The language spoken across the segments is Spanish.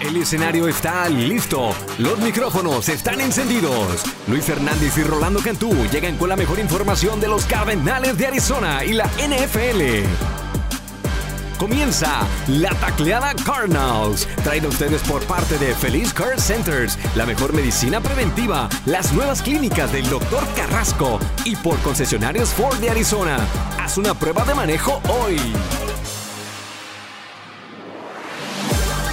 El escenario está listo. Los micrófonos están encendidos. Luis Fernández y Rolando Cantú llegan con la mejor información de los Cardenales de Arizona y la NFL. Comienza la tacleada Cardinals, traído a ustedes por parte de Feliz Care Centers, la mejor medicina preventiva, las nuevas clínicas del Dr. Carrasco y por concesionarios Ford de Arizona. Haz una prueba de manejo hoy.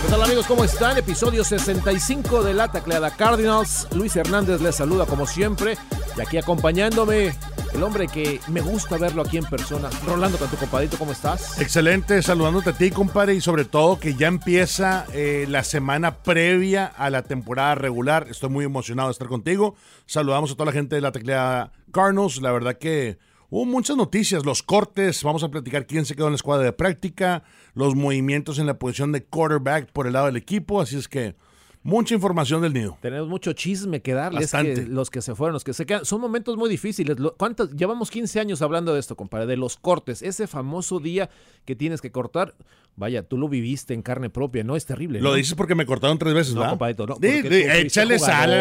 ¿Qué tal amigos? ¿Cómo están? Episodio 65 de la tacleada Cardinals. Luis Hernández les saluda como siempre y aquí acompañándome el hombre que me gusta verlo aquí en persona. Rolando, tanto compadito, ¿cómo estás? Excelente, saludándote a ti, compadre, y sobre todo que ya empieza eh, la semana previa a la temporada regular. Estoy muy emocionado de estar contigo. Saludamos a toda la gente de la tecleada Cardinals. La verdad que hubo muchas noticias, los cortes, vamos a platicar quién se quedó en la escuadra de práctica, los movimientos en la posición de quarterback por el lado del equipo, así es que mucha información del nido. Tenemos mucho chisme que darles. Bastante. que los que se fueron, los que se quedan. Son momentos muy difíciles. ¿Cuántas? Llevamos 15 años hablando de esto, compadre, de los cortes. Ese famoso día que tienes que cortar. Vaya, tú lo viviste en carne propia, ¿no? Es terrible. Lo dices porque me cortaron tres veces, No, ¿verdad? compadrito, no, fuiste échale sal,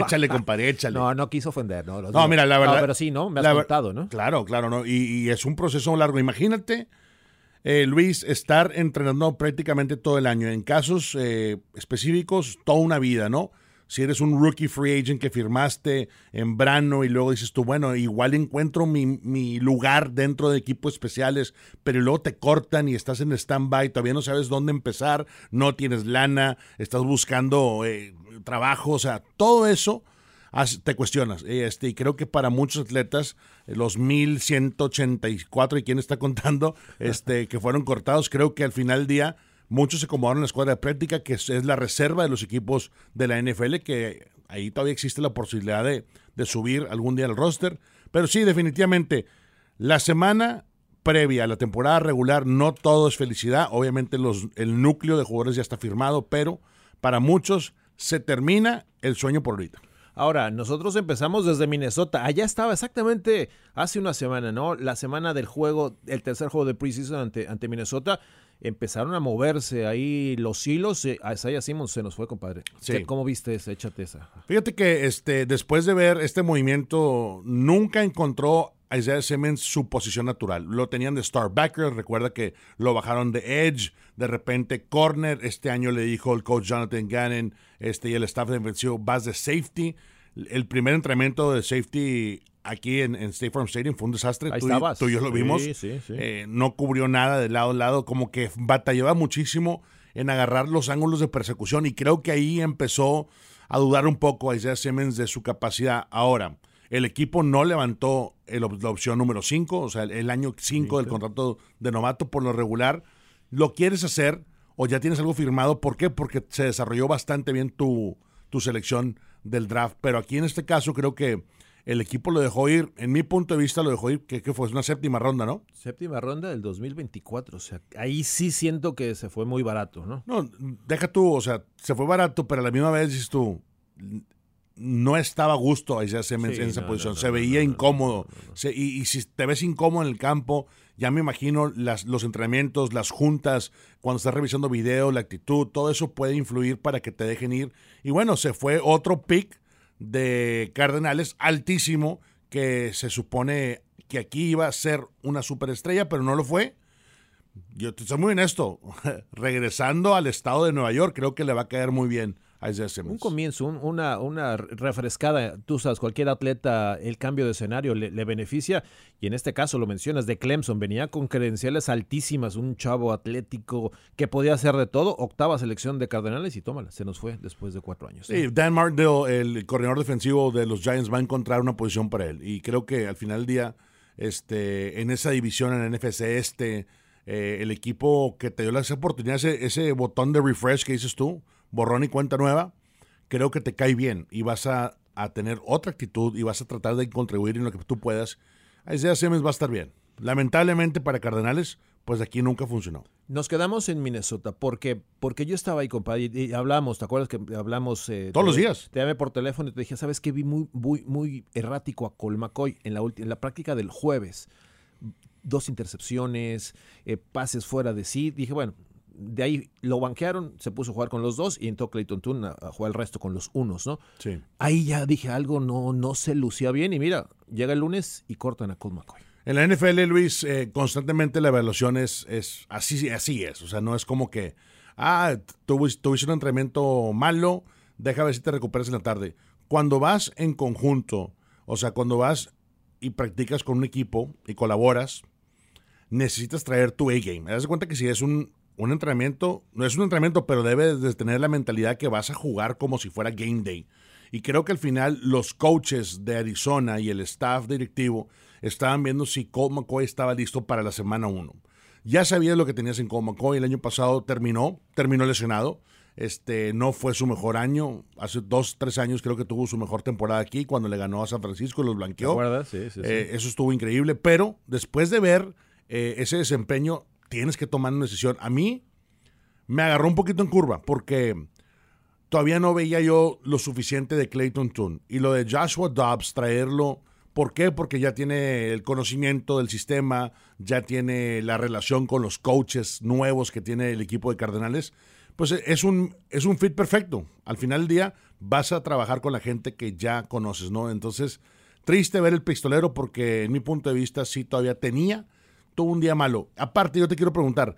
échale, compadre, échale. No, no quiso ofender, ¿no? No, digo. mira, la verdad. No, pero sí, ¿no? Me has contado, ¿no? Claro, claro, ¿no? Y, y es un proceso largo. Imagínate, eh, Luis, estar entrenando prácticamente todo el año. En casos eh, específicos, toda una vida, ¿no? Si eres un rookie free agent que firmaste en verano y luego dices tú, bueno, igual encuentro mi, mi lugar dentro de equipos especiales, pero luego te cortan y estás en stand-by, todavía no sabes dónde empezar, no tienes lana, estás buscando eh, trabajo, o sea, todo eso te cuestionas. Este, y creo que para muchos atletas, eh, los 1184 y quién está contando, este, que fueron cortados, creo que al final del día muchos se acomodaron en la escuadra de práctica, que es, es la reserva de los equipos de la NFL, que ahí todavía existe la posibilidad de, de subir algún día al roster. Pero sí, definitivamente, la semana previa a la temporada regular no todo es felicidad. Obviamente los, el núcleo de jugadores ya está firmado, pero para muchos se termina el sueño por ahorita. Ahora, nosotros empezamos desde Minnesota. Allá estaba exactamente hace una semana, ¿no? La semana del juego, el tercer juego de preseason ante, ante Minnesota. Empezaron a moverse ahí los hilos. eh, A Isaiah Simmons se nos fue, compadre. Sí. ¿Qué- ¿Cómo viste esa? Échate esa. Fíjate que este, después de ver este movimiento, nunca encontró a Isaiah Simmons su posición natural. Lo tenían de star backer, recuerda que lo bajaron de edge, de repente corner. Este año le dijo el coach Jonathan Gannon este, y el staff defensivo, vas de safety. El primer entrenamiento de safety aquí en, en State Farm Stadium fue un desastre. Ahí tú, y- estabas. tú y yo lo vimos. sí, sí. Eh, no cubrió nada de lado a lado, como que batallaba muchísimo en agarrar los ángulos de persecución y creo que ahí empezó a dudar un poco a Isaiah Simmons de su capacidad. Ahora, el equipo no levantó el la opción número 5, o sea, el, el año 5 del contrato de novato por lo regular. ¿Lo quieres hacer o ya tienes algo firmado? ¿Por qué? Porque se desarrolló bastante bien tu, tu selección del draft, pero aquí en este caso creo que el equipo lo dejó ir, en mi punto de vista lo dejó ir, que, que fue una séptima ronda, ¿no? Séptima ronda del 2024. O sea, ahí sí siento que se fue muy barato, ¿no? No, deja tú, o sea, se fue barato, pero a la misma vez dices tú, no estaba a gusto Simmons Sí, en esa no, posición, no, se veía incómodo. Se- y, y si te ves incómodo en el campo, ya me imagino las, los entrenamientos, las juntas, cuando estás revisando video, la actitud, todo eso puede influir para que te dejen ir. Y bueno, se fue otro pick de Cardenales altísimo que se supone que aquí iba a ser una superestrella, pero no lo fue. Yo te soy muy honesto. Regresando al estado de Nueva York, creo que le va a caer muy bien Un comienzo, un- una, una refrescada. Tú sabes, cualquier atleta, el cambio de escenario le, le beneficia. Y en este caso lo mencionas, de Clemson, venía con credenciales altísimas, un chavo atlético que podía hacer de todo. Octava selección de Cardenales y tómala, se nos fue después de cuatro años. Sí, Dan Martindale, el coordinador defensivo de los Giants, va a encontrar una posición para él. Y creo que al final del día, este, en esa división, en el NFC este, eh, el equipo que te dio esa oportunidad, ese, ese botón de refresh que dices tú, borrón y cuenta nueva, creo que te cae bien y vas a, a tener otra actitud y vas a tratar de contribuir en lo que tú puedas. Isaiah Simmons va a estar bien. Lamentablemente para Cardenales, pues aquí nunca funcionó. Nos quedamos en Minnesota porque, porque yo estaba ahí, compadre, y, hablamos, ¿te acuerdas que hablamos? eh, Todos te- los días. Te llamé por teléfono y te dije, ¿sabes qué? Vi muy, muy, muy errático a Colmacoy en la, en la práctica del jueves. dos intercepciones, eh, pases fuera de sí. Dije, bueno, de ahí lo banquearon, se puso a jugar con los dos y entró Clayton Toon a, jugar el resto con los unos, ¿no? Sí. Ahí ya dije algo, no, no se lucía bien y mira, llega el lunes y cortan a Colt McCoy. En la NFL, Luis, eh, constantemente la evaluación es, es así, así es. O sea, no es como que, ah, tuviste, un entrenamiento malo, deja ver si te recuperas en la tarde. Cuando vas en conjunto, o sea, cuando vas y practicas con un equipo y colaboras, necesitas traer tu A-game. Me das cuenta que si es un, un entrenamiento, no es un entrenamiento, pero debes de tener la mentalidad que vas a jugar como si fuera game day. Y creo que al final los coaches de Arizona y el staff directivo estaban viendo si Colt McCoy estaba listo para la semana 1. Ya sabías lo que tenías en Colt McCoy, el año pasado terminó, terminó lesionado. Este, no fue su mejor año. Hace dos, tres años creo que tuvo su mejor temporada aquí cuando le ganó a San Francisco y los blanqueó. Sí, sí, eh, eso estuvo increíble. Pero después de ver eh, ese desempeño, tienes que tomar una decisión. A mí me agarró un poquito en curva porque todavía no veía yo lo suficiente de Clayton Toon. Y lo de Joshua Dobbs, traerlo ¿Por qué? Porque ya tiene el conocimiento del sistema, ya tiene la relación con los coaches nuevos que tiene el equipo de Cardenales. Pues es un, es un fit perfecto. Al final del día vas a trabajar con la gente que ya conoces, ¿no? Entonces, triste ver el pistolero porque en mi punto de vista sí todavía tenía, tuvo un día malo. Aparte, yo te quiero preguntar,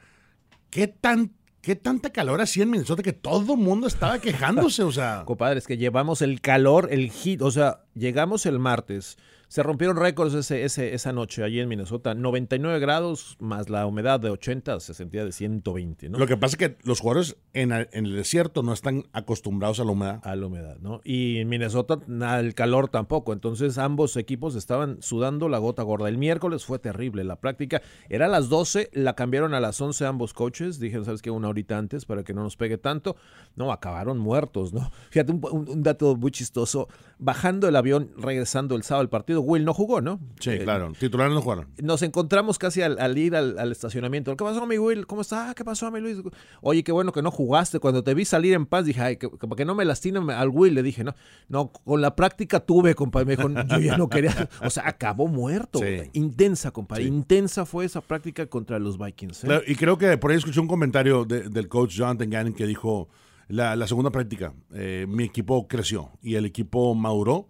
¿qué tan ¿Qué tanta calor hacía en Minnesota que todo el mundo estaba quejándose? O sea. Compadre, es que llevamos el calor, el hit. O sea, llegamos el martes. Se rompieron récords ese, ese, esa noche allí en Minnesota. 99 grados más la humedad de 80 se sentía de 120, ¿no? Lo que pasa es que los jugadores en, el desierto no están acostumbrados a la humedad. A la humedad, ¿no? Y en Minnesota el calor tampoco. Entonces ambos equipos estaban sudando la gota gorda. El miércoles fue terrible la práctica. Era a las 12, la cambiaron a las 11 ambos coaches. Dijeron, ¿sabes qué? Una horita antes para que no nos pegue tanto. No, acabaron muertos, ¿no? Fíjate, un, dato muy chistoso. Bajando el avión, regresando el sábado al partido, Will no jugó, ¿no? Sí, eh, claro. Titulares no jugaron. Nos encontramos casi al, ir al, estacionamiento. ¿Qué pasó, mi Will? ¿Cómo está? ¿Qué pasó, mi Luis? Oye, qué bueno que no jugaste. Cuando te vi salir en paz, dije, ay, que, que no me lastimen al Will. Le dije, no, no, con la práctica tuve, compadre. Me dijo, yo ya no quería. O sea, acabó muerto. Intensa, compadre. Intensa fue esa práctica contra los Vikings. ¿eh? y creo que por ahí escuché un comentario del coach Jonathan Gannon que dijo. La, segunda práctica, eh, mi equipo creció y el equipo maduró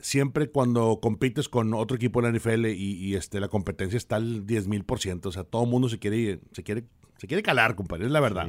siempre cuando compites con otro equipo en la NFL y, este, la competencia está al 10 mil por ciento, o sea, todo el mundo se quiere, se quiere, se quiere calar, compadre, es la verdad.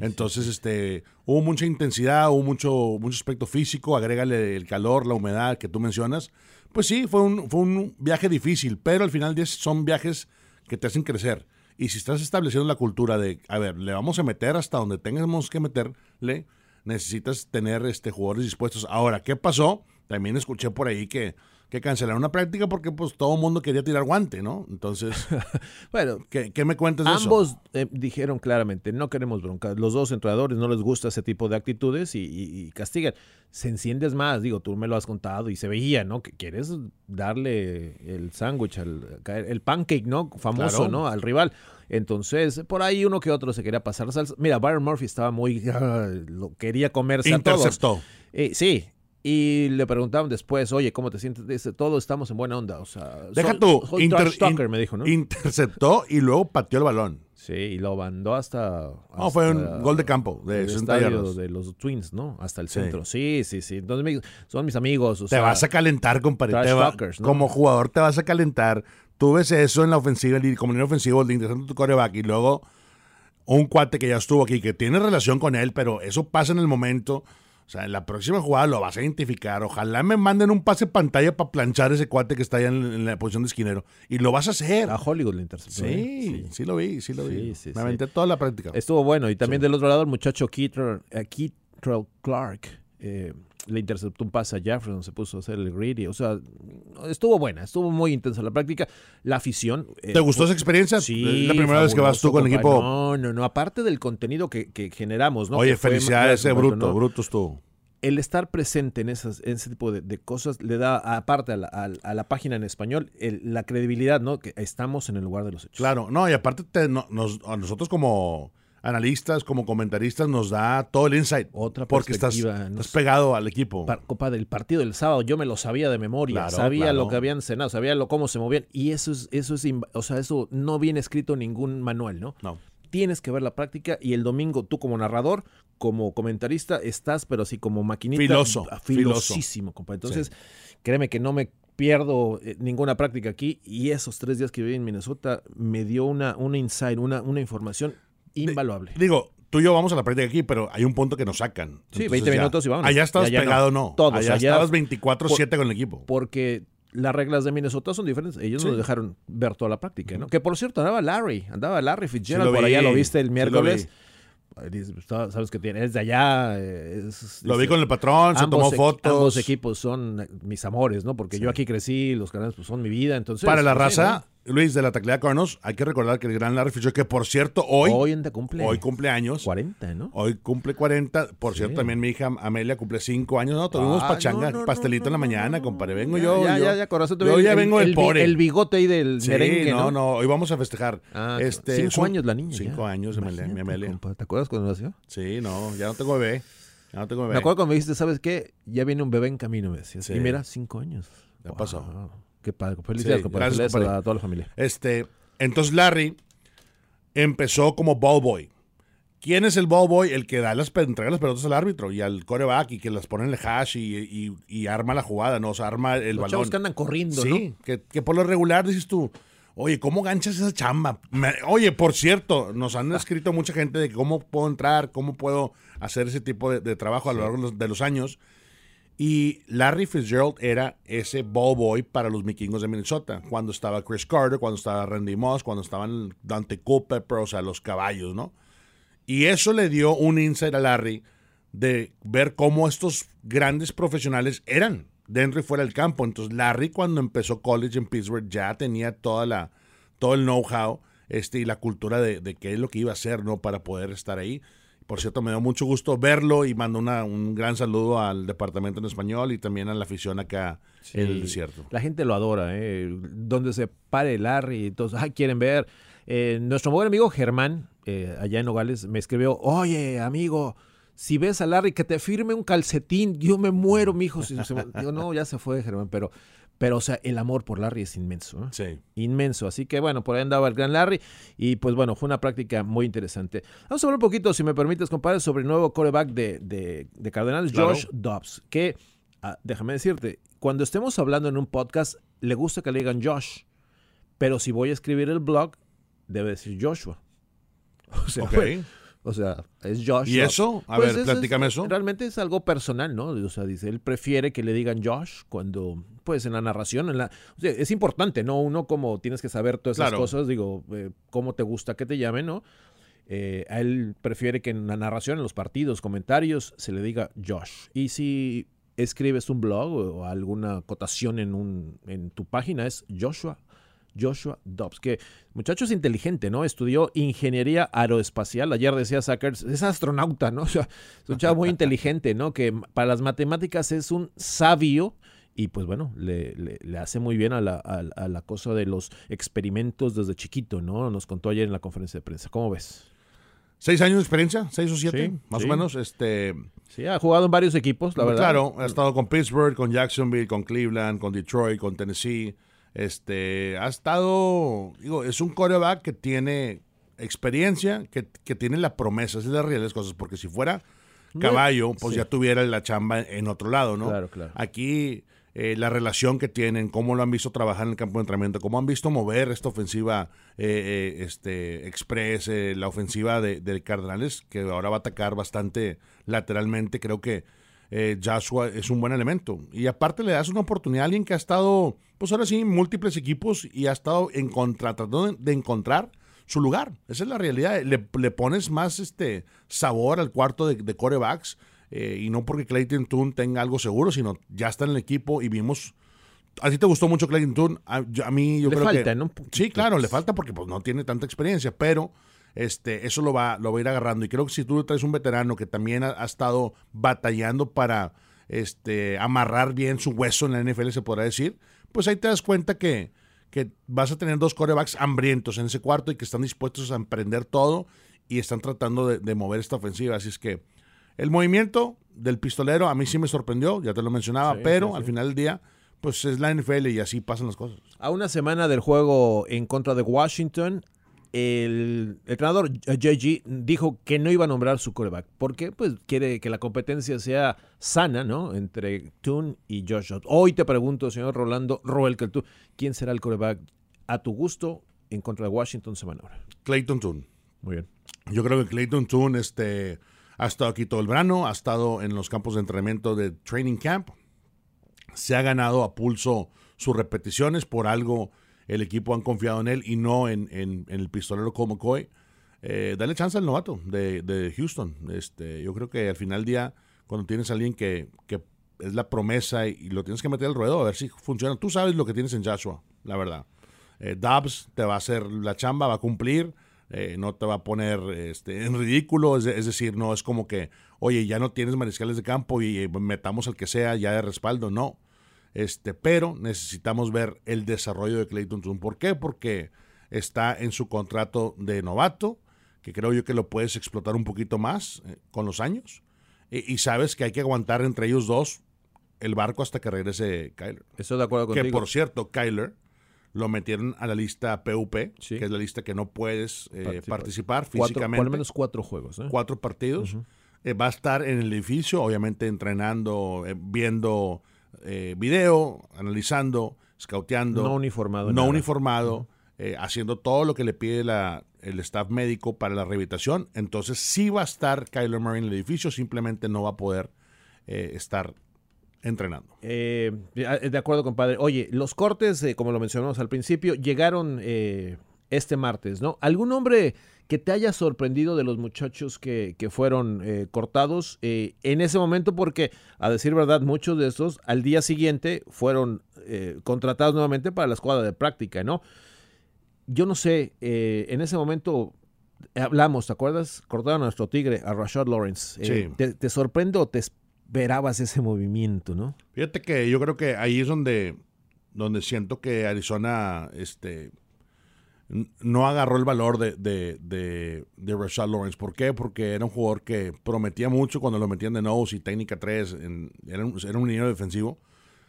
Entonces, este, hubo mucha intensidad, hubo mucho, mucho aspecto físico, agrégale el calor, la humedad que tú mencionas. Pues sí, fue un, fue un viaje difícil, pero al final son viajes que te hacen crecer. Y si estás estableciendo la cultura de, a ver, le vamos a meter hasta donde tengamos que meterle, necesitas tener este, jugadores dispuestos. Ahora, ¿qué pasó? También escuché por ahí que, que cancelaron una práctica porque pues todo el mundo quería tirar guante, ¿no? Entonces, bueno, ¿qué, me cuentas de ambos eso? Ambos eh, dijeron claramente, no queremos bronca. Los dos entrenadores no les gusta ese tipo de actitudes y, castigan. Se enciendes más, digo, tú me lo has contado y se veía, ¿no? Que quieres darle el sándwich, el, el pancake, ¿no? Famoso, ¿no? Al rival. Entonces, por ahí uno que otro se quería pasar salsa. Mira, Byron Murphy estaba muy... lo quería comerse a todos. Eh, sí, y le preguntaban después, oye, ¿cómo te sientes? Dice, todos estamos en buena onda. O sea, Deja tú, me dijo, ¿no? Interceptó y luego pateó el balón. Sí, y lo mandó hasta. No, fue un gol de campo de el estadio de los Twins, ¿no? Hasta el centro. Sí, sí, sí. Entonces son mis amigos. te vas a calentar, compadre. Como jugador te vas a calentar. Tú ves eso en la ofensiva, como en el ofensivo, de interesante tu coreback y luego un cuate que ya estuvo aquí, que tiene relación con él, pero eso pasa en el momento. O sea, en la próxima jugada lo vas a identificar. Ojalá me manden un pase pantalla para planchar ese cuate que está allá en, la posición de esquinero. Y lo vas a hacer. A Hollywood le interceptó. Sí, ¿eh? sí, sí, lo vi, sí lo vi. me aventé toda la práctica. Estuvo bueno. Y también del otro lado, el muchacho Keatrell eh, Clark. Eh, le interceptó un pase a Jefferson, se puso a hacer el greedy. O sea, estuvo buena, estuvo muy intensa la práctica. La afición. ¿Te gustó esa experiencia? Sí. la primera vez que vas tú con el equipo. No, no, no. Aparte del contenido que, generamos, ¿no? Oye, felicidades, ese bruto, bruto estuvo el estar presente en, esas, ese tipo de, cosas le da, aparte a la, página en español, la credibilidad, ¿no? Que estamos en el lugar de los hechos. Claro, no, y aparte a nosotros como analistas, como comentaristas, nos da todo el insight. Otra porque estás, pegado al equipo. Copa del partido del sábado, yo me lo sabía de memoria, Claro, sabía claro. lo que habían cenado, sabía lo cómo se movían y eso es eso es o sea, eso no viene escrito en ningún manual, ¿no? No. Tienes que ver la práctica y el domingo tú como narrador, como comentarista estás pero así como maquinita Filoso, ah, filosísimo, compa. Entonces, créeme que no me pierdo eh, ninguna práctica aquí y esos tres días que viví en Minnesota me dio una, una insight, una, una información invaluable. Digo, tú y yo vamos a la práctica aquí, pero hay un punto que nos sacan. Sí, 20 ya- minutos y vámonos. Allá estabas allá no. pegado, no. Todos, allá, allá- estabas 24-7 con el equipo. porque las reglas de Minnesota son diferentes. Ellos Sí. nos dejaron ver toda la práctica, ¿no? Que por cierto andaba Larry, andaba Larry Fitzgerald, Sí por allá lo viste el sí miércoles. dices, "Está- Sabes que tiene, es de allá. es- Lo es- vi con el patrón, se tomó fotos. Ambos equipos son mis amores, ¿no? Porque yo aquí crecí, los canales pues, son mi vida, entonces. Para la pues, sí, raza, Luis, de la taclea Cardinals, hay que recordar que el gran Larry Fitzgerald, que por cierto, hoy, Hoy de cumple. hoy cumple años. 40, ¿no? Hoy cumple 40. Por Sí. cierto, también mi hija Amelia cumple 5 años. No, tuvimos Ah, pachanga, no, no, pastelito no, en la mañana, compadre. Vengo ya, yo. Ya, yo, ya, ya, corazón. yo el- ya vengo el, pobre. El bigote ahí del Sí, merengue, no, ¿no? hoy vamos a festejar. Ah, este, cinco años la niña. Cinco ya. años, Amelia, mi Amelia. compa, ¿Te acuerdas cuando nació? Sí, no, ya no tengo bebé. Ya no tengo bebé. Me acuerdo cuando me dijiste, ¿sabes qué? Ya viene un bebé en camino, me decías. Sí. Y mira, cinco años. Ya pasó. Qué padre. Felicidades, Sí, compadre. gracias, Felicidades compadre. a toda la familia. Este, entonces Larry empezó como ball boy. ¿Quién es el ball boy? El que da las, entrega las pelotas al árbitro y al coreback y que las pone en el hash y, y- y arma la jugada, ¿no? O sea, arma el Los balón. chavos que andan corriendo, Sí, que, que por lo regular dices tú, oye, ¿cómo ganchas esa chamba? Me- oye, por cierto, nos han escrito mucha gente de cómo puedo entrar, cómo puedo hacer ese tipo de, de trabajo a lo largo de los, de los años. Y Larry Fitzgerald era ese ball boy para los vikingos de Minnesota. Cuando estaba Chris Carter, cuando estaba Randy Moss, cuando estaban Dante Culpepper, o sea, los caballos, ¿no? Y eso le dio un insight a Larry de ver cómo estos grandes profesionales eran dentro y fuera del campo. Entonces Larry cuando empezó college en Pittsburgh ya tenía toda la, todo el know-how este, y la cultura de, de qué es lo que iba a hacer ¿no? para poder estar ahí. Por cierto, me dio mucho gusto verlo y mando una- un gran saludo al departamento en español y también a la afición acá en el desierto. La gente lo adora, ¿eh? Donde se pare Larry, todos, ay, quieren ver. Eh, nuestro buen amigo Germán, eh, allá en Nogales, me escribió, oye, amigo, si ves a Larry, que te firme un calcetín, yo me muero, mijo. Si se me- Digo, no, ya se fue, Germán, pero, pero, o sea, el amor por Larry es inmenso, ¿eh? Sí. inmenso. Así que bueno, por ahí andaba el gran Larry y pues bueno, fue una práctica muy interesante. Vamos a hablar un poquito, si me permites, compadre, sobre el nuevo coreback de, de, de Cardenales, Claro. Josh Dobbs, que ah, déjame decirte, cuando estemos hablando en un podcast, le gusta que le digan Josh, pero si voy a escribir el blog, debe decir Joshua. O sea. O sea, es Josh. ¿Y eso? A Pues ver, es- platícame es- eso. Realmente es algo personal, ¿no? O sea, dice, él prefiere que le digan Josh cuando, pues en la narración, en la, o sea, es importante, ¿no? Uno como tienes que saber todas esas Claro. cosas, digo, eh, cómo te gusta que te llamen, ¿no? Eh, a él prefiere que en la narración, en los partidos, comentarios, se le diga Josh. Y si escribes un blog o alguna acotación en, un, en tu página, es Joshua Joshua Dobbs, que muchacho es inteligente, ¿no? Estudió ingeniería aeroespacial. Ayer decía Sackers, es astronauta, ¿no? O sea, es un chavo muy inteligente, ¿no? Que para las matemáticas es un sabio y pues bueno, le, le- le hace muy bien a la, a- a la cosa de los experimentos desde chiquito, ¿no? Nos contó ayer en la conferencia de prensa. ¿Cómo ves? ¿Seis años de experiencia? ¿Seis o siete? Sí, más sí. o menos. Este, Sí, ha jugado en varios equipos, la verdad. Claro, ha estado con Pittsburgh, con Jacksonville, con Cleveland, con Detroit, con Tennessee. Este, ha estado, digo, es un coreback que tiene experiencia, que, que tiene la promesa, esa es la realidad de las cosas, porque si fuera caballo, pues sí. ya tuviera la chamba en otro lado, ¿no? Claro, claro. Aquí eh, la relación que tienen, cómo lo han visto trabajar en el campo de entrenamiento, cómo han visto mover esta ofensiva eh, eh, este, express, eh, la ofensiva de, de Cardenales, que ahora va a atacar bastante lateralmente, creo que eh, Joshua es un buen elemento. Y aparte le das una oportunidad a alguien que ha estado, pues ahora sí, en múltiples equipos y ha estado en contra, tratando de encontrar su lugar. Esa es la realidad. Le, le pones más este sabor al cuarto de, de corebacks eh, y no porque Clayton Toon tenga algo seguro, sino ya está en el equipo y vimos... ¿A ti te gustó mucho Clayton Toon? A, mí yo Le creo falta, que... ¿no? Sí, claro, le falta porque pues, no tiene tanta experiencia, pero este, eso lo va, lo va a ir agarrando. Y creo que si tú traes un veterano que también ha, ha estado batallando para este, amarrar bien su hueso en la NFL, se podrá decir, pues ahí te das cuenta que, que vas a tener dos corebacks hambrientos en ese cuarto y que están dispuestos a emprender todo y están tratando de, mover esta ofensiva. Así es que el movimiento del pistolero a mí sí me sorprendió, ya te lo mencionaba, pero al final del día, pues es la NFL y así pasan las cosas. A una semana del juego en contra de Washington, el entrenador JG dijo que no iba a nombrar su coreback. porque Pues quiere que la competencia sea sana, ¿no? Entre Toon y Josh. Hoy te pregunto, señor Rolando Roel, ¿quién será el coreback a tu gusto en contra de Washington semana ahora? Clayton Toon. Muy bien. Yo creo que Clayton Toon este, ha estado aquí todo el verano, ha estado en los campos de entrenamiento de training camp, se ha ganado a pulso sus repeticiones, por algo el equipo han confiado en él y no en, el pistolero como McCoy. Eh, dale chance al novato de, Houston. Este, yo creo que al final del día, cuando tienes a alguien que, es la promesa y, lo tienes que meter al ruedo a ver si funciona, tú sabes lo que tienes en Joshua, la verdad. Eh, Dubs te va a hacer la chamba, va a cumplir. Eh, no te va a poner este, en ridículo, es, decir, no es como que, oye, ya no tienes mariscales de campo y metamos al que sea ya de respaldo, no. Este, pero necesitamos ver el desarrollo de Clayton Tune. ¿Por qué? Porque está en su contrato de novato, que creo yo que lo puedes explotar un poquito más eh, con los años. Y, sabes que hay que aguantar entre ellos dos el barco hasta que regrese Kyler. Estoy de acuerdo contigo. Que por cierto, Kyler lo metieron a la lista PUP, que es la lista que no puedes eh, participar. físicamente. por lo menos cuatro juegos. ¿eh? Cuatro partidos. va a estar en el edificio, obviamente entrenando, viendo eh, video, analizando, scouteando. No uniformado. No uniformado, eh, haciendo todo lo que le pide la, el staff médico para la rehabilitación. Entonces sí va a estar Kyler Murray en el edificio, simplemente no va a poder eh, estar entrenando. de acuerdo, compadre. Oye, los cortes, como lo mencionamos al principio, llegaron este martes, ¿no? ¿Algún hombre que te haya sorprendido de los muchachos que, fueron eh, cortados eh, en ese momento, porque a decir verdad, muchos de estos al día siguiente fueron eh, contratados nuevamente para la escuadra de práctica, ¿no? Yo no sé, en ese momento hablamos, ¿te acuerdas? Cortaron a nuestro tigre, a Rashad Lawrence. Sí. ¿te, ¿Te sorprende o te esperabas ese movimiento, no? Fíjate que yo creo que ahí es donde, donde siento que Arizona, este no agarró el valor de, de, de, Rashad Lawrence. ¿Por qué? Porque era un jugador que prometía mucho cuando lo metían de nose y técnica 3. era, un, era un defensivo.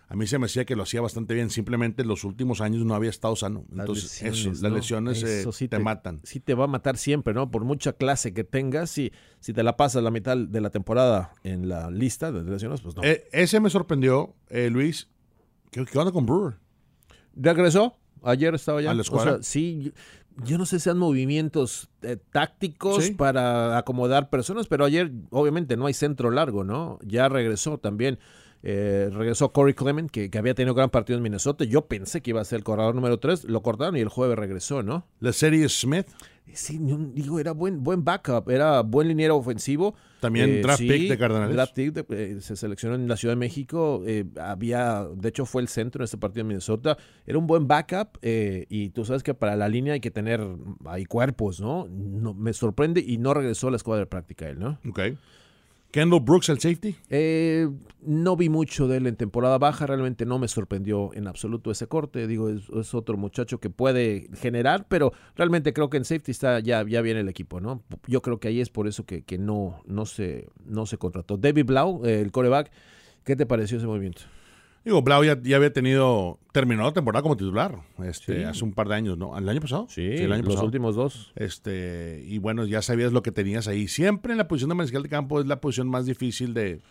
A mí se me decía que lo hacía bastante bien. Simplemente en los últimos años no había estado sano. Entonces, las lesiones, eh, te, matan. Sí te va a matar siempre, ¿no? Por mucha clase que tengas, si, si te la pasas la mitad de la temporada en la lista de lesiones, pues no. Eh, ese me sorprendió, eh, Luis. ¿Qué, ¿Qué onda con Brewer? ¿Regresó? Ayer estaba ya. ¿A la escuadra? sí, yo no sé si sean movimientos eh, tácticos para acomodar personas, pero ayer obviamente no hay centro largo, ¿no? Ya regresó también. Eh, regresó Corey Clement, que, que, había tenido gran partido en Minnesota. Yo pensé que iba a ser el corredor número 3. Lo cortaron y el jueves regresó, ¿no? La serie Smith. Sí, digo, era buen, buen backup, era buen liniero ofensivo. También eh, draft pick de Cardenales. Draft pick eh, se seleccionó en la Ciudad de México. Eh, había, de hecho, fue el centro en este partido en Minnesota. Era un buen backup y tú sabes que para la línea hay que tener hay cuerpos, ¿no? ¿no? Me sorprende y no regresó a la escuadra de práctica él, ¿no? Ok. Kendall Brooks, el safety. Eh, no vi mucho de él en temporada baja, realmente no me sorprendió en absoluto ese corte. Digo, es, otro muchacho que puede generar, pero realmente creo que en safety está ya, ya viene el equipo, ¿no? Yo creo que ahí es por eso que, que no, no, se, no se contrató. David Blau, el coreback, ¿qué te pareció ese movimiento? Digo, Blau ya, había tenido, terminado la temporada como titular, este, hace un par de años, ¿no? ¿El año pasado? Sí, el año los últimos dos. Este, y bueno, ya sabías lo que tenías ahí. Siempre en la posición de mariscal de campo es la posición más difícil de,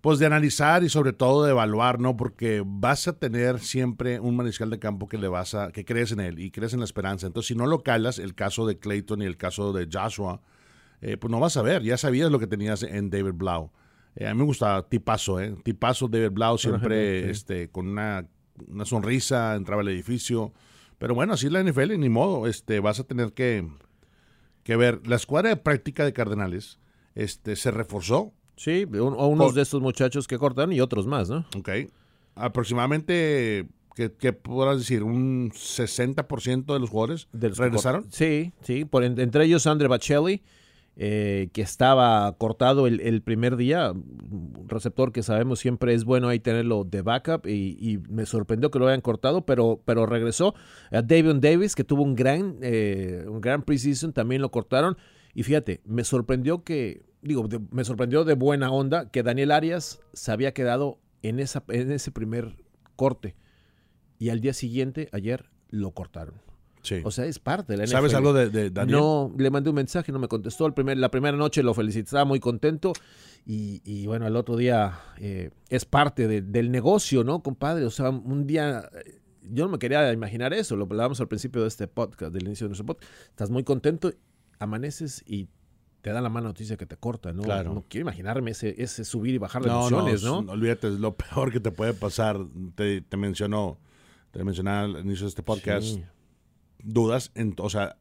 pues, de analizar y sobre todo de evaluar, ¿no? Porque vas a tener siempre un mariscal de campo que le vas a, que crees en él y crees en la esperanza. Entonces, si no lo calas, el caso de Clayton y el caso de Joshua, eh, pues no vas a ver. Ya sabías lo que tenías en David Blau. Eh, a mí me gusta tipazo, ¿eh? Tipazo David Blau, siempre este, con una, sonrisa, entraba al edificio. Pero bueno, así es la NFL, ni modo. Este, vas a tener que, que ver. La escuadra de práctica de Cardenales este, se reforzó. Sí, o unos de estos muchachos que cortan y otros más, ¿no? Ok. Aproximadamente, ¿qué, qué podrás decir? ¿Un 60% de los jugadores regresaron? Sí, sí. Por, entre ellos Andre Bacelli eh, que estaba cortado el, primer día, receptor que sabemos siempre es bueno ahí tenerlo de backup y, me sorprendió que lo hayan cortado, pero, pero regresó. A David Davis, que tuvo un gran, eh, un gran preseason, también lo cortaron. Y fíjate, me sorprendió que, digo, me sorprendió de buena onda que Daniel Arias se había quedado en, esa, en ese primer corte. Y al día siguiente, ayer, lo cortaron. Sí. O sea, es parte de la NFL. ¿Sabes algo de, Daniel? No, le mandé un mensaje, no me contestó. El primer, la primera noche lo felicitaba muy contento. Y, bueno, el otro día eh, es parte del negocio, ¿no, compadre? O sea, un día yo no me quería imaginar eso, lo hablábamos al principio de este podcast, del inicio de nuestro podcast. Estás muy contento, amaneces y te da la mala noticia que te corta, ¿no? Claro. No quiero imaginarme ese, ese subir y bajar de emociones, ¿no? No, olvídate, es lo peor que te puede pasar. Te, te mencionó, te mencionaba al inicio de este podcast. Dudas, en, o sea,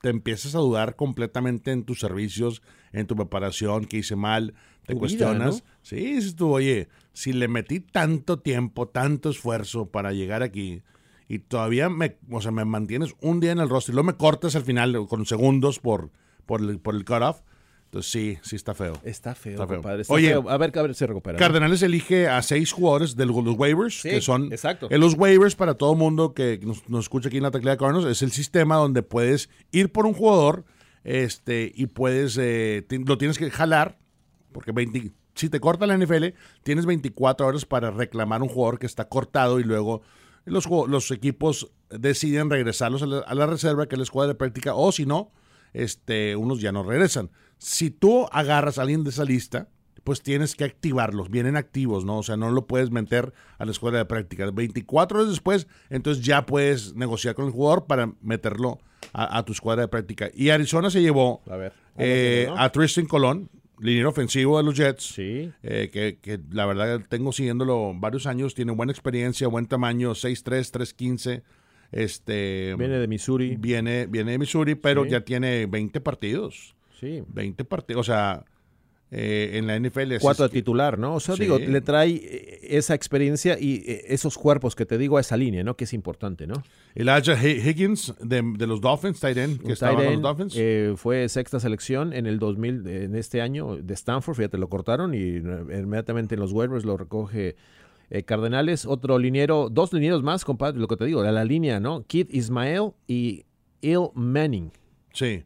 te empiezas a dudar completamente en tus servicios, en tu preparación, que hice mal, te cuestionas. Sí, dices tú, oye, si le metí tanto tiempo, tanto esfuerzo para llegar aquí y todavía me, o sea, me mantienes un día en el rostro y luego me cortas al final con segundos por, por el, por el cutoff, entonces sí, sí está feo. Está feo, compadre. Oye, A ver, a ver se recupera. Cardenales elige a seis jugadores de los waivers, que son exacto. En los waivers para todo mundo que nos, escucha aquí en la tecla de Cardinals, es el sistema donde puedes ir por un jugador este y puedes, eh, lo tienes que jalar, porque 20, si te corta la NFL, tienes 24 horas para reclamar un jugador que está cortado y luego los, los equipos deciden regresarlos a la, reserva, que les juega de práctica, o si no, este, unos ya no regresan. Si tú agarras a alguien de esa lista, pues tienes que activarlos, vienen activos, ¿no? O sea, no lo puedes meter a la escuela de práctica. 24 horas después, entonces ya puedes negociar con el jugador para meterlo a, tu escuadra de práctica. Y Arizona se llevó a, ver, eh, a Tristan Colón, liniero ofensivo de los Jets, sí. Eh, que, que, la verdad tengo siguiéndolo varios años, tiene buena experiencia, buen tamaño, 6'3", 3'15", este, viene de Missouri. Viene, viene de Missouri, pero ya tiene 20 partidos. Sí. 20 partidos. O sea, eh, en la NFL. Cuatro de titular, ¿no? O sea, digo, le trae eh, esa experiencia y eh, esos cuerpos que te digo a esa línea, ¿no? Que es importante, ¿no? Elijah Higgins de, los Dolphins, tight end, que estaba con los Dolphins. fue sexta selección en el 2000, en este año de Stanford, fíjate, lo cortaron y inmediatamente en los waivers lo recoge Cardenales. Otro liniero, dos linieros más, compadre, lo que te digo, de la línea, ¿no? Kid Ismael y Il Manning. Sí.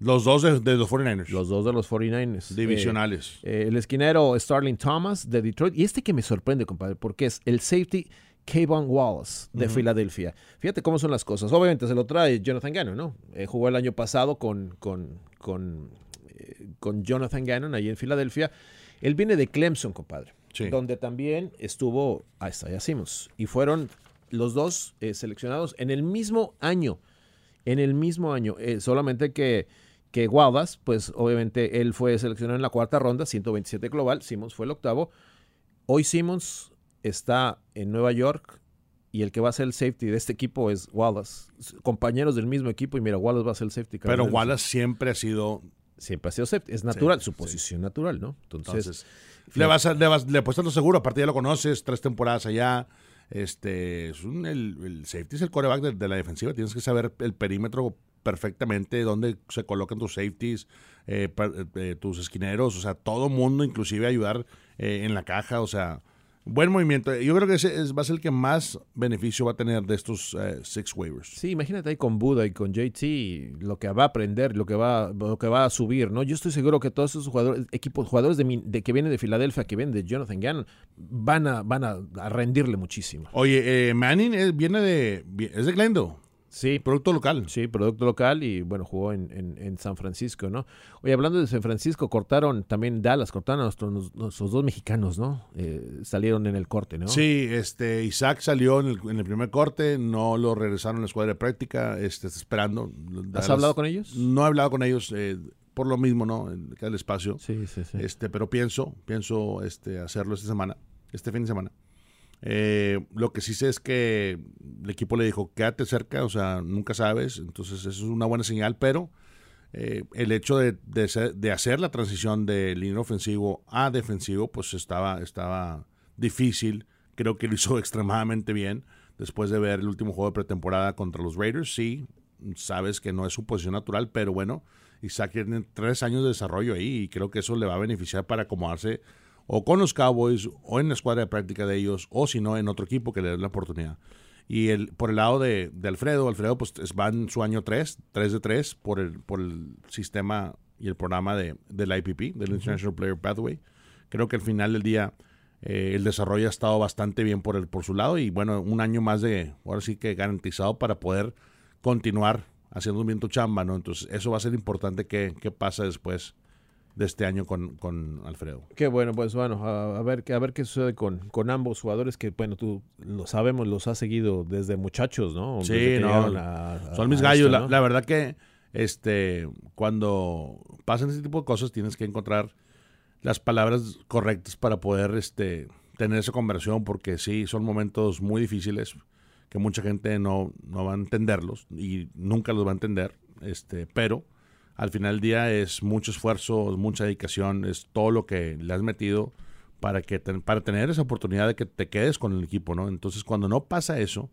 Los dos de, los 49ers. Los dos de los 49ers. Divisionales. Eh, eh, el esquinero Starling Thomas de Detroit. Y este que me sorprende, compadre, porque es el safety Kayvon Wallace de Filadelfia. Fíjate cómo son las cosas. Obviamente se lo trae Jonathan Gannon, ¿no? Eh, jugó el año pasado con, con, con, con Jonathan Gannon ahí en Filadelfia. Él viene de Clemson, compadre. Donde también estuvo a Isaiah Simmons. Y fueron los dos seleccionados en el mismo año. En el mismo año. solamente que que Wallace, pues obviamente él fue seleccionado en la cuarta ronda, 127 global, Simmons fue el octavo. Hoy Simmons está en Nueva York y el que va a ser el safety de este equipo es Wallace. Compañeros del mismo equipo y mira, Wallace va a ser el safety. Pero Wallace siempre ha sido... Siempre ha sido safety. Es natural, su posición natural, ¿no? Entonces... le, vas a, le, vas, le lo seguro, aparte ya lo conoces, tres temporadas allá. Este, es un, el, safety es el coreback de, de, la defensiva. Tienes que saber el perímetro perfectamente dónde se colocan tus safeties, eh, eh, tus esquineros, o sea, todo mundo, inclusive ayudar eh, en la caja, o sea, buen movimiento. Yo creo que ese va a ser el que más beneficio va a tener de estos six waivers. Sí, imagínate ahí con Buda y con JT lo que va a aprender, lo que va, lo que va a subir, ¿no? Yo estoy seguro que todos esos jugadores, equipos, jugadores de, que vienen de Filadelfia, que vienen de Jonathan Gannon, van a, van a, rendirle muchísimo. Oye, Manning viene de, es de Glendale. Sí. Producto local. Sí, producto local y bueno, jugó en, San Francisco, ¿no? Oye, hablando de San Francisco, cortaron también Dallas, cortaron a nuestros, dos mexicanos, ¿no? Eh, salieron en el corte, ¿no? Sí, este, Isaac salió en el, primer corte, no lo regresaron a la escuadra de práctica, este, está esperando. ¿Has hablado con ellos? No he hablado con ellos, eh, por lo mismo, ¿no? En el espacio. Sí, sí, sí. Este, pero pienso, pienso este, hacerlo esta semana, este fin de semana. Eh, lo que sí sé es que el equipo le dijo, quédate cerca, o sea, nunca sabes, entonces eso es una buena señal, pero eh, el hecho de, de, hacer la transición de línea ofensivo a defensivo, pues estaba, estaba difícil, creo que lo hizo extremadamente bien después de ver el último juego de pretemporada contra los Raiders, sí, sabes que no es su posición natural, pero bueno, Isaac tiene tres años de desarrollo ahí y creo que eso le va a beneficiar para acomodarse o con los Cowboys o en la escuadra de práctica de ellos o si no en otro equipo que le dé la oportunidad. Y el, por el lado de, de Alfredo, Alfredo pues es- va en su año 3, 3 de 3 por el, por el sistema y el programa de, del IPP, del International Player Pathway. Creo que al final del día eh, el desarrollo ha estado bastante bien por, el, por su lado y bueno, un año más de, ahora sí que garantizado para poder continuar haciendo bien tu chamba, ¿no? Entonces eso va a ser importante que, que pasa después de este año con, con Alfredo. Qué bueno, pues bueno, a, a ver, qué- a ver qué sucede con, con ambos jugadores que, bueno, tú lo sabemos, los has seguido desde muchachos, ¿no? Sí, no, a- Son mis gallos. esto, la, ¿no? la verdad que este cuando pasan ese tipo de cosas tienes que encontrar las palabras correctas para poder este tener esa conversación porque sí, son momentos muy difíciles que mucha gente no, no va a entenderlos y nunca los va a entender, este, pero al final del día es mucho esfuerzo, es mucha dedicación, es todo lo que le has metido para que para tener esa oportunidad de que te quedes con el equipo, ¿no? Entonces, cuando no pasa eso,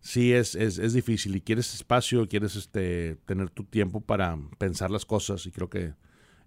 sí es, es, difícil y quieres espacio, quieres este tener tu tiempo para pensar las cosas y creo que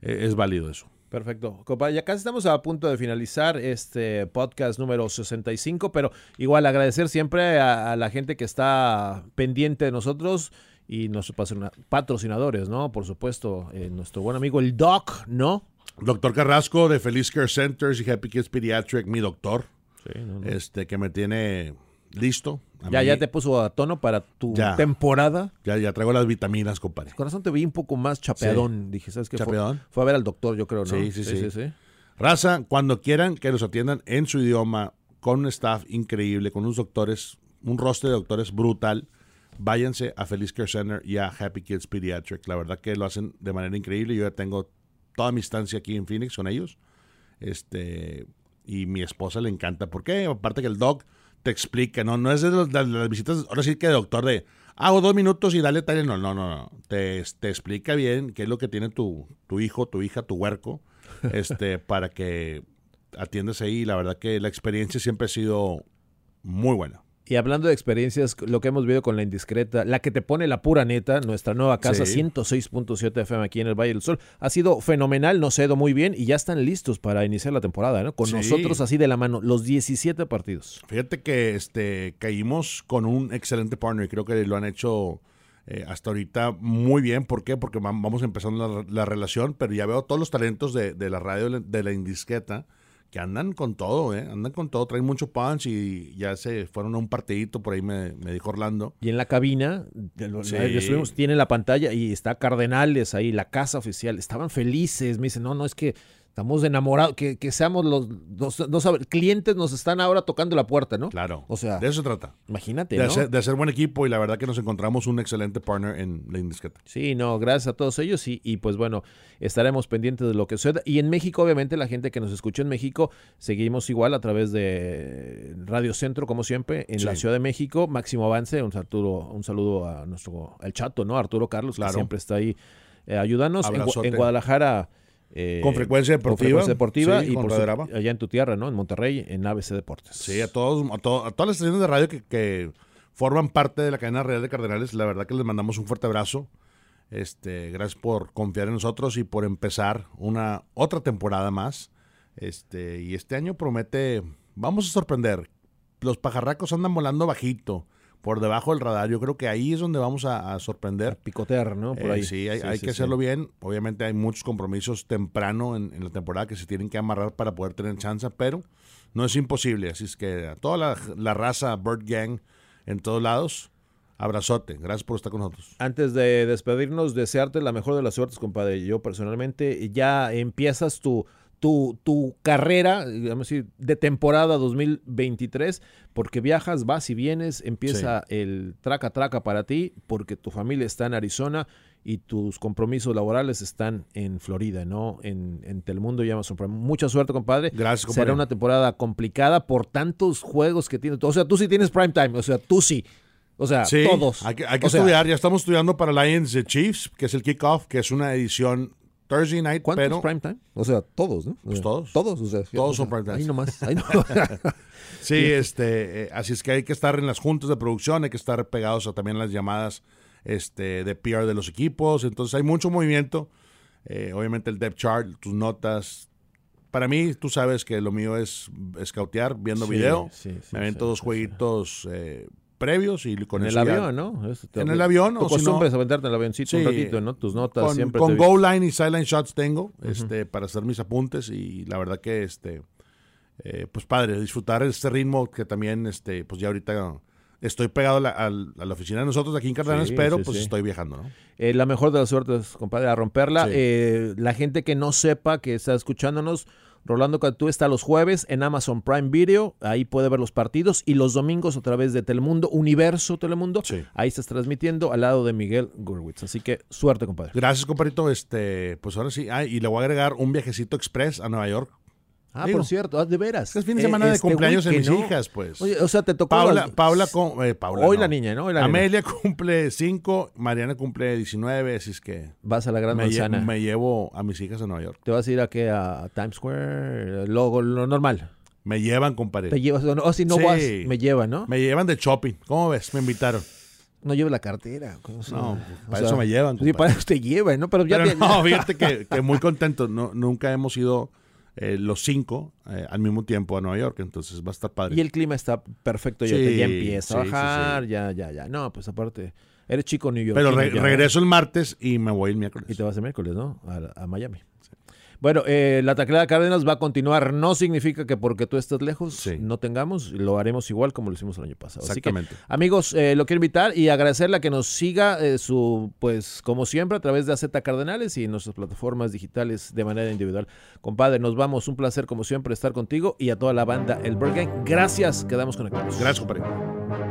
eh, es válido eso. Perfecto. Compadre, ya casi estamos a punto de finalizar este podcast número 65, pero igual agradecer siempre a la gente que está pendiente de nosotros y nuestros patrocina- patrocinadores, ¿no? Por supuesto, eh, nuestro buen amigo el Doc, ¿no? Doctor Carrasco de Feliz Care Centers y Happy Kids Pediatric, mi doctor, Sí, no, no. este que me tiene listo. A Ya, mí- ya te puso a tono para tu Ya. temporada. ya, ya traigo las vitaminas, compadre. Corazón te vi un poco más chapeadón. Dije, ¿sabes qué? Fue- ¿Chapeadón? Fue, a ver al doctor, yo creo, ¿no? Sí, sí, sí. Raza, cuando quieran que los atiendan en su idioma, con un staff increíble, con unos doctores, un roster de doctores brutal, váyanse a Feliz Care Center y a Happy Kids Pediatric. La verdad que lo hacen de manera increíble. Yo ya tengo toda mi estancia aquí en Phoenix con ellos. Este, y mi esposa le encanta. ¿Por qué? Aparte que el doc te explica, ¿no? No es de, los- de las visitas, ahora sí que de doctor de hago dos minutos y dale tal. No, no, no, no. Te, te explica bien qué es lo que tiene tu, tu hijo, tu hija, tu huerco, este, para que atiendas ahí. La verdad que la experiencia siempre ha sido muy buena. Y hablando de experiencias, lo que hemos vivido con la indiscreta, la que te pone la pura neta, nuestra nueva casa Sí. 106.7 FM aquí en el Valle del Sol, ha sido fenomenal, nos ha ido muy bien y ya están listos para iniciar la temporada, ¿no? Con Sí. nosotros así de la mano, los 17 partidos. Fíjate que este caímos con un excelente partner y creo que lo han hecho eh, hasta ahorita muy bien. ¿Por qué? Porque vam- vamos empezando la, la relación, pero ya veo todos los talentos de, de la radio de la- indisqueta que andan con todo, ¿eh? Andan con todo, traen mucho punch y ya se fueron a un partidito, por ahí me, me dijo Orlando. Y en la cabina, de Sí. tiene la pantalla y está Cardenales ahí, la casa oficial. Estaban felices, me dicen, no, no, es que estamos enamorados, que, que seamos los, los- sabe- clientes nos están ahora tocando la puerta, ¿no? Claro. O sea, de eso se trata. imagínate, De, ¿no? hacer, de hacer buen equipo y la verdad que nos encontramos un excelente partner en la indisqueta. Sí, no, gracias a todos ellos y, y pues bueno, estaremos pendientes de lo que suceda. Y en México, obviamente, la gente que nos escucha en México, seguimos igual a través de Radio Centro, como siempre, en la. Ciudad de México. Máximo avance, un, Arturo, un saludo a nuestro, al chato, ¿no? Arturo Carlos, Claro. que siempre está ahí eh, en Guadalajara. Eh, Con frecuencia con deportiva. frecuencia deportiva Sí, y con por su- allá en tu tierra, ¿no? En Monterrey, en ABC Deportes. Sí, a todos, a, to- a todas las estaciones de radio que, que forman parte de la cadena real de Cardenales, la verdad que les mandamos un fuerte abrazo. Este, gracias por confiar en nosotros y por empezar una otra temporada más. Este, y este año promete, vamos a sorprender. Los pajarracos andan volando bajito, por debajo del radar. Yo creo que ahí es donde vamos a, a sorprender. Picotear, ¿no? Por Eh, ahí. sí, hay, hay sí, que sí. hacerlo bien. Obviamente hay muchos compromisos temprano en, en la temporada que se tienen que amarrar para poder tener chance, pero no es imposible. Así es que a toda la, la raza Bird Gang en todos lados, abrazote. Gracias por estar con nosotros. Antes de despedirnos, desearte la mejor de las suertes, compadre. Yo personalmente ya empiezas tu, tu, tu carrera, digamos así, de temporada 2023, porque viajas, vas y vienes, empieza el traca traca para ti, porque tu familia está en Arizona y tus compromisos laborales están en Florida, ¿no? En, en Telemundo y Amazon Prime. Mucha suerte, compadre. Gracias, compadre. Será una temporada complicada por tantos juegos que tienes. O sea, tú sí tienes prime time, o sea, tú sí. O sea, Sí, todos. Hay que, hay que O sea, estudiar. Ya estamos estudiando para Lions de Chiefs, que es el kickoff, que es una edición Thursday night, ¿Cuántos pero prime time? O sea, todos, ¿no? Pues todos. Todos, o sea, Todos son prime time. Ahí nomás. Ahí Sí, este, eh, así es que hay que estar en las juntas de producción, hay que estar pegados a también las llamadas este, de PR de los equipos, entonces hay mucho movimiento, eh, obviamente el depth chart, tus notas. Para mí, tú sabes que lo mío es scoutear, viendo Sí, video. sí, sí, Me avento dos jueguitos eh, previos y con en el avión, ¿no? Eso te- En el avión, Tu o si no- costumbre es aventarte en el avioncito un ratito, ¿no? Tus notas con, siempre. con goal line y sideline shots tengo este, para hacer mis apuntes y la verdad que este eh, pues padre disfrutar este ritmo que también este pues ya ahorita estoy pegado a la, a la oficina de nosotros aquí en Cardenas Sí, pero sí, pues estoy viajando ¿no? Eh, la mejor de las suertes, compadre, a romperla. Eh, la gente que no sepa que está escuchándonos, Rolando Cantú está los jueves en Amazon Prime Video. Ahí puede ver los partidos. Y los domingos a través de Telemundo, Universo Telemundo. Sí. Ahí estás transmitiendo al lado de Miguel Gurwitz. Así que suerte, compadre. gracias compadrito este pues ahora sí ah, y le voy a agregar un viajecito express a Nueva York Ah, Digo, por cierto, ah, de veras. es fin de Eh, semana de este cumpleaños de mis ¿no? hijas pues Oye, o sea, te tocó. Paula, la- Paula, con- eh, Paula, Hoy no. la niña, ¿no? La. Amelia cumple 5, Mariana cumple 19, así es que Vas a la Gran me, Manzana. me llevo a mis hijas a Nueva York. ¿Te vas a ir a qué? ¿A Times Square? Lo, lo normal. Me llevan, compadre. Te llevas, o no- o si no Sí. vas, me lleva, ¿no? Me llevan de shopping. ¿Cómo ves? Me invitaron. No lleve la cartera. ¿cómo se- No, o para sea, eso me llevan. Sí, para eso te lleva, ¿no? Pero ya Pero te- no, fíjate que, que muy contento. No, nunca hemos ido eh, los cinco eh, al mismo tiempo a Nueva York, entonces va a estar padre. Y el clima está perfecto, ya, Sí, ya empieza a sí, sí, bajar, ya, ya, ya. No, pues aparte, eres chico New York. Pero re- regreso el martes y me voy el miércoles. Y te vas el miércoles, ¿no? A, a Miami. Bueno, eh, la tacleada Cárdenas va a continuar. No significa que porque tú estés lejos Sí. no tengamos, lo haremos igual como lo hicimos el año pasado. Así que, Exactamente. amigos, eh, lo quiero invitar y agradecerle a que nos siga eh, su, pues, como siempre, a través de AZ Cardenales y en nuestras plataformas digitales de manera individual. Compadre, nos vamos. Un placer, como siempre, estar contigo y a toda la banda El Burger. Gracias, quedamos conectados. Gracias, compadre.